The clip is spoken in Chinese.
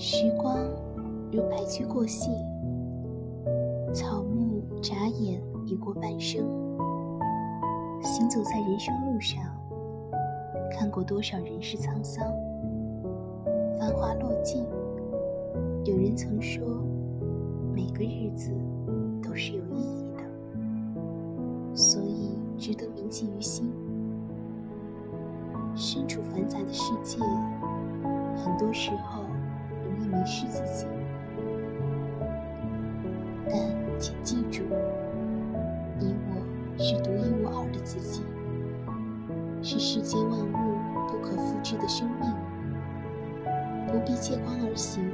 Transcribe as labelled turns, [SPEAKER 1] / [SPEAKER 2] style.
[SPEAKER 1] 时光如白驹过隙，草木眨眼已过半生。行走在人生路上，看过多少人世沧桑，繁华落尽。有人曾说，每个日子都是有意义的，所以值得铭记于心。身处繁杂的世界，很多时候迷失自己，但请记住，你我是独一无二的自己，是世间万物不可复制的生命，不必借光而行。